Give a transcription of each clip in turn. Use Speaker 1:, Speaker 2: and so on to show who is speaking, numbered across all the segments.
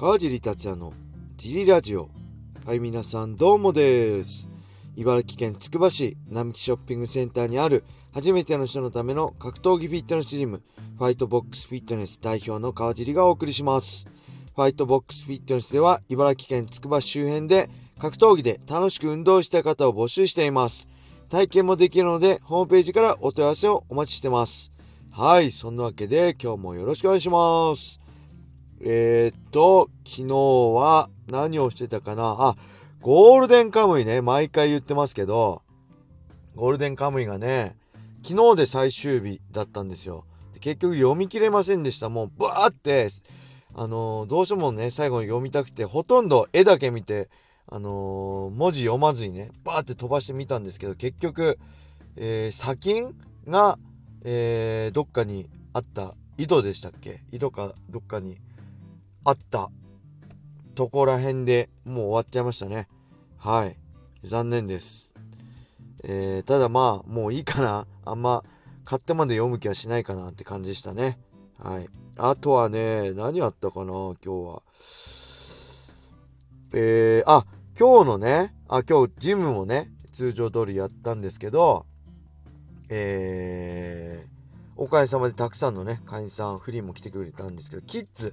Speaker 1: 川尻達也のジリラジオ。はい、皆さんどうもです。茨城県つくば市並木ショッピングセンターにある初めての人のための格闘技フィットネスジム、ファイトボックスフィットネス代表の川尻がお送りします。ファイトボックスフィットネスでは茨城県つくば周辺で格闘技で楽しく運動した方を募集しています。体験もできるのでホームページからお問い合わせをお待ちしてます。はい、そんなわけで今日もよろしくお願いします。えー、っと、昨日は何をしてたかな？あ、ゴールデンカムイね、毎回言ってますけど、ゴールデンカムイがね、昨日で最終日だったんですよ。で結局読み切れませんでした。もう、バーって、あのーどうしてもね、最後に読みたくて、ほとんど絵だけ見て、あのー文字読まずにね、バーって飛ばしてみたんですけど、結局、えー、砂金が、えー、どっかにあった、井戸でしたっけ？井戸かどっかにあったとこら辺でもう終わっちゃいましたね。はい。残念です。えー、ただまあ、もういいかな。あんま、買ってまで読む気はしないかなって感じでしたね。はい。あとはね、何あったかな、今日は。えー、あ、今日のね、あ、今日ジムもね、通常通りやったんですけど、えー、おかげさまでたくさんのね、会員さん、フリーも来てくれたんですけど、キッズ、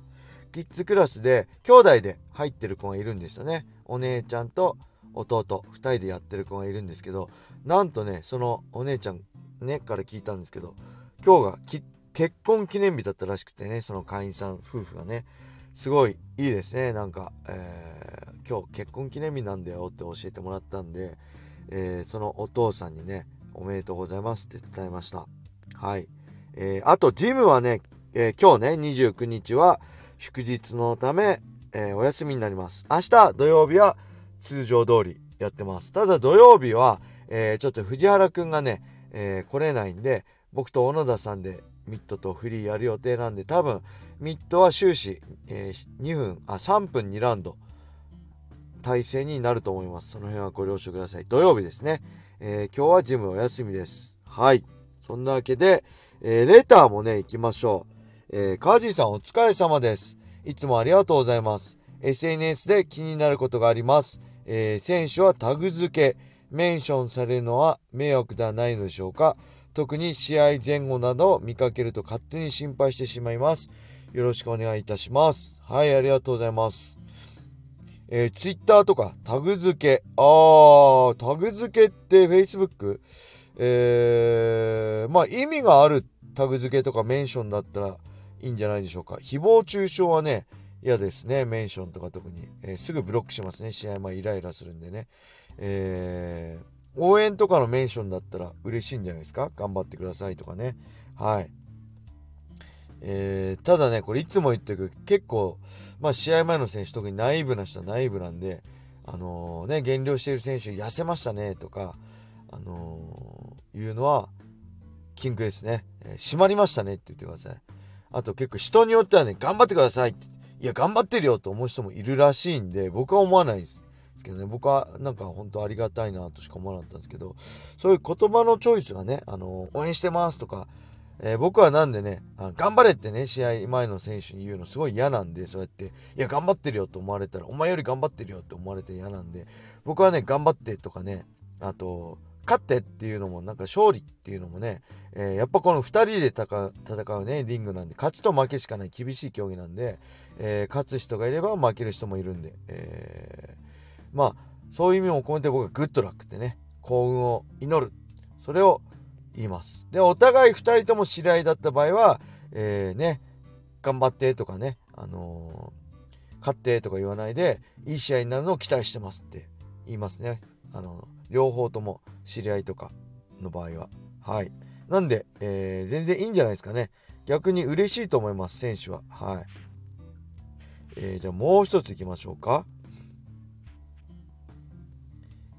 Speaker 1: キッズクラスで、兄弟で入ってる子がいるんですよね。お姉ちゃんと弟、二人でやってる子がいるんですけど、なんとね、そのお姉ちゃん、ね、から聞いたんですけど、今日が結婚記念日だったらしくてね、その会員さん夫婦がね、すごいいいですね。なんか、えー今日結婚記念日なんだよって教えてもらったんで、えーそのお父さんにね、おめでとうございますって伝えました。はい。えーあと、ジムはね、え今日ね、29日は祝日のため、えーお休みになります。明日土曜日は通常通りやってます。ただ土曜日は、えーちょっと藤原くんがね、えー来れないんで、僕と小野田さんでミッドとフリーやる予定なんで、多分、ミッドは終始、えー2分、あ、3分2ラウンド、体制になると思います。その辺はご了承ください。土曜日ですね。え今日はジムお休みです。はい。そんなわけで、えレターもね、行きましょう。えー、カージーさんお疲れ様です。いつもありがとうございます。SNS で気になることがあります。えー選手はタグ付け、メンションされるのは迷惑ではないのでしょうか特に試合前後などを見かけると勝手に心配してしまいます。よろしくお願いいたします。はい、ありがとうございます。えー、ツイッターとかタグ付け。あー、タグ付けって Facebook? えー、まあ意味があるタグ付けとかメンションだったらいいんじゃないでしょうか。誹謗中傷はね、嫌ですね。メンションとか特に。えーすぐブロックしますね。試合前イライラするんでね。えー、応援とかのメンションだったら嬉しいんじゃないですか頑張ってくださいとかね。はい。えー、ただね、これいつも言ってるけど、結構、まあ試合前の選手、特にナイーブな人はナイーブなんで、あのーね、減量している選手痩せましたねとか、あのーいうのは、禁句ですね。えー締まりましたねって言ってください。あと結構人によってはね、頑張ってくださいって。いや、頑張ってるよと思う人もいるらしいんで、僕は思わないです。ですけどね、僕はなんか本当ありがたいなとしか思わなかったんですけど、そういう言葉のチョイスがね、あの応援してますとか、えー僕はなんでね、あ頑張れってね、試合前の選手に言うのすごい嫌なんで、そうやって、いや、頑張ってるよと思われたら、お前より頑張ってるよって思われて嫌なんで、僕はね、頑張ってとかね、あと、勝ってっていうのも、なんか勝利っていうのもね、えーやっぱこの二人で戦う戦うね、リングなんで、勝ちと負けしかない厳しい競技なんで、えー勝つ人がいれば負ける人もいるんで、えーまあ、そういう意味を込めて僕はグッドラックってね、幸運を祈る。それを言います。で、お互い二人とも知り合いだった場合は、えーね、頑張ってとかね、あの勝ってとか言わないで、いい試合になるのを期待してますって言いますね。あの、両方とも知り合いとかの場合は。はい。なんで、えー全然いいんじゃないですかね。逆に嬉しいと思います、選手は。はい。えーじゃあもう一ついきましょうか。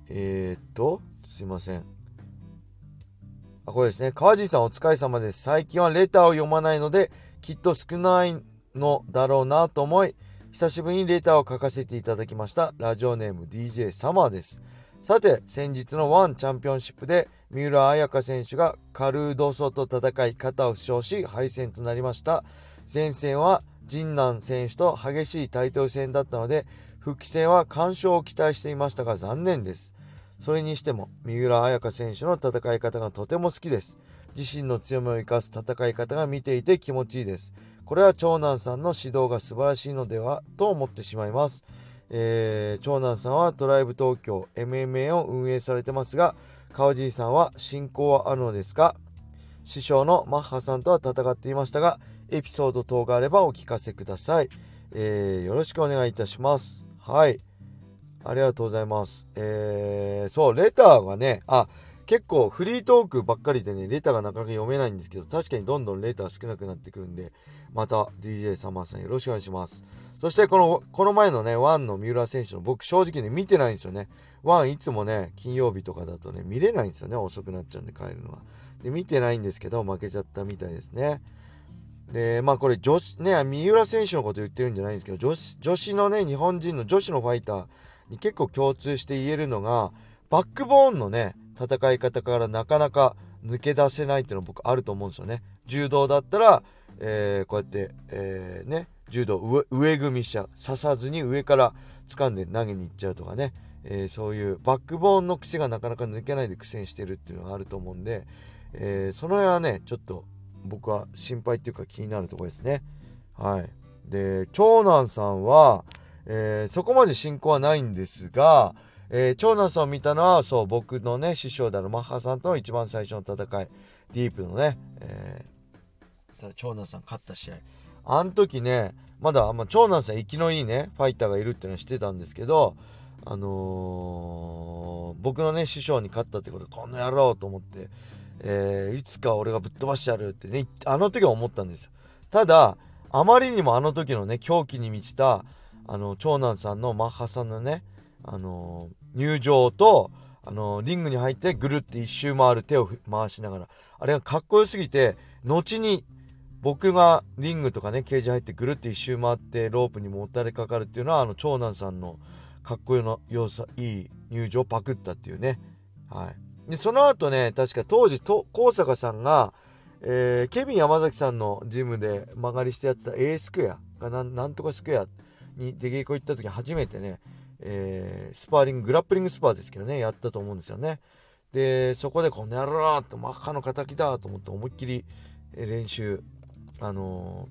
Speaker 1: えー、っと、すいません。あ、これですね。川地さんお疲れ様です。最近はレターを読まないので、きっと少ないのだろうなと思い、久しぶりにレターを書かせていただきました。ラジオネーム DJ サマーです。さて、先日のワンチャンピオンシップで、三浦彩香選手がカルードソと戦い、肩を負傷し、敗戦となりました。前線は神南選手と激しいタイトル戦だったので、復帰戦は干渉を期待していましたが残念です。それにしても、三浦彩香選手の戦い方がとても好きです。自身の強みを生かす戦い方が見ていて気持ちいいです。これは長男さんの指導が素晴らしいのではと思ってしまいます。えー、長男さんはトライブ東京 MMA を運営されてますが、川尻さんは進行はあるのですか？師匠のマッハさんとは戦っていましたが、エピソード等があればお聞かせください。えー、よろしくお願いいたします。はい。ありがとうございます。えー、そう、レターはね、あ、結構フリートークばっかりでね、レターがなかなか読めないんですけど、確かにどんどんレター少なくなってくるんで、また DJ サマーさんよろしくお願いします。そしてこの、この前のね、ワンの三浦選手の僕正直ね、見てないんですよね。ワンいつもね、金曜日とかだとね、見れないんですよね。遅くなっちゃうんで帰るのは。で、見てないんですけど、負けちゃったみたいですね。で、まあこれ女子、ね、三浦選手のこと言ってるんじゃないんですけど、女子、女子のね、日本人の女子のファイターに結構共通して言えるのが、バックボーンのね、戦い方からなかなか抜け出せないっていうのは僕あると思うんですよね。柔道だったら、えー、こうやって、えー、ね、柔道上上組みしちゃう。刺さずに上から掴んで投げに行っちゃうとかね。えー、そういうバックボーンの癖がなかなか抜けないで苦戦してるっていうのがあると思うんで、えー、その辺はね、ちょっと僕は心配っていうか気になるとこですね。はい。で、長男さんは、えー、そこまで進行はないんですが、えー、長男さんを見たのは、そう、僕のね、師匠であるマッハさんとの一番最初の戦い、ディープのね、えー、長男さん勝った試合。あの時ね、まだ、まあ、長男さん、生きのいいね、ファイターがいるっていうのは知ってたんですけど、あのー、僕のね、師匠に勝ったってことで、この野郎と思って、えー、いつか俺がぶっ飛ばしてやるってね、あの時は思ったんですよ。ただ、あまりにもあの時のね、狂気に満ちた、あの、長男さんのマッハさんのね、あのー、入場と、あのー、リングに入ってぐるって一周回る手を回しながら、あれがかっこよすぎて、後に僕がリングとかね、ケージ入ってぐるって一周回ってロープにもたれかかるっていうのは、あの、長男さんのかっこよの良さ、いい入場をパクったっていうね。はい。で、その後ね、確か当時、と、高坂さんが、えー、ケビン山崎さんのジムで曲がりしてやってた A スクエアかな、なんとかスクエアに出稽古行った時初めてね、えー、スパーリング、グラップリングスパーですけどね、やったと思うんですよね。で、そこでこの野郎って真っ赤の敵だと思って思いっきり練習、あの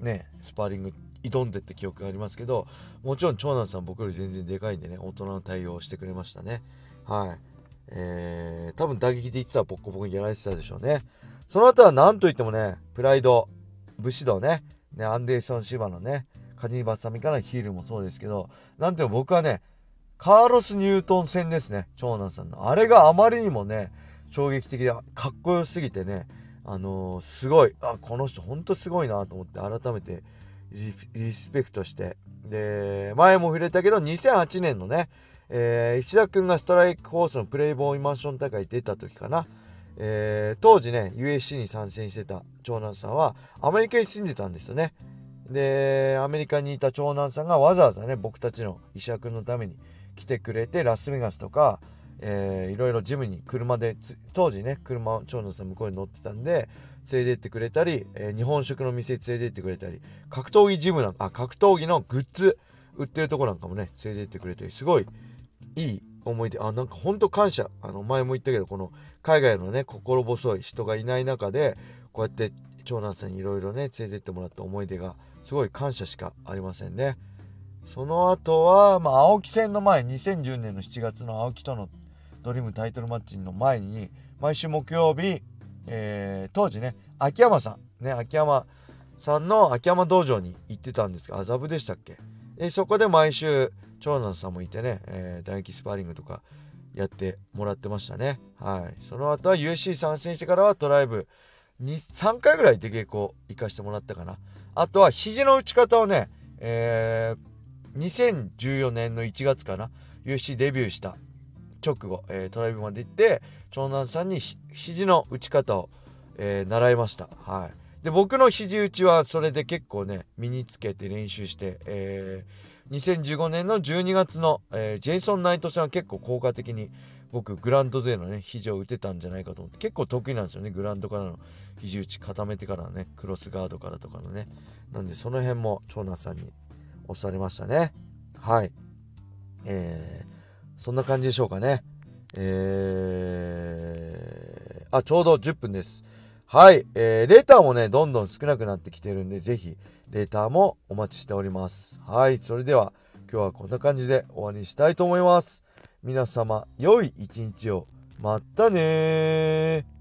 Speaker 1: ー、ね、スパーリング挑んでって記憶がありますけど、もちろん長男さん僕より全然でかいんでね、大人の対応をしてくれましたね。はい。えー、多分打撃で言ってたらボッコボコにやられてたでしょうね。その後は何と言ってもね、プライド、武士道ね、ね、アンデーソン・シバのね、カニバッサミからヒールもそうですけど、なんていう僕はね、カーロス・ニュートン戦ですね、長男さんの。あれがあまりにもね、衝撃的でかっこよすぎてね、あのー、すごい、あ、この人ほんとすごいなと思って改めてリスペクトして。で、前も触れたけど、2008年のね、えー、石田くんがストライクホースのプレイボーイマンション大会出た時かな。えー、当時ね、USC に参戦してた長男さんは、アメリカに住んでたんですよね。で、アメリカにいた長男さんがわざわざね、僕たちの石田くんのために来てくれて、ラスベガスとか、えー、いろいろジムに車で、当時ね、車、長男さん向こうに乗ってたんで、連れてってくれたり、えー、日本食の店に連れてってくれたり、格闘技ジムなんか、あ、格闘技のグッズ売ってるとこなんかもね、連れてってくれたり、すごいいい思い出、あ、なんかほんと感謝。あの、前も言ったけど、この海外のね、心細い人がいない中で、こうやって長男さんにいろいろね、連れてってもらった思い出が、すごい感謝しかありませんね。その後は、まあ、青木戦の前、2010年の7月の青木とのドリームタイトルマッチの前に、毎週木曜日、えー、当時ね、秋山さん、ね、秋山さんの秋山道場に行ってたんですが、麻布でしたっけ？で、そこで毎週、長男さんもいてね、えー、打撃スパーリングとかやってもらってましたね。はい。その後は USC 参戦してからはトライブ、3回ぐらい出稽古行かしてもらったかな。あとは肘の打ち方をね、えー、2014年の1月かな、USC デビューした直後、えー、トライブまで行って、長男さんに肘の打ち方を、えー、習いました。はい。で、僕の肘打ちはそれで結構ね、身につけて練習して、えー、2015年の12月の、えー、ジェイソン・ナイト戦は結構効果的に僕グランド勢のね肘を打てたんじゃないかと思って結構得意なんですよね。グランドからの肘打ち固めてからねクロスガードからとかのね。なんでその辺も長男さんに押されましたね。はい。えー、そんな感じでしょうかね。えー、あちょうど10分です。はい、えー、レターもねどんどん少なくなってきてるんでぜひレターもお待ちしております。はい。それでは今日はこんな感じで終わりにしたいと思います。皆様、良い一日を。またねー。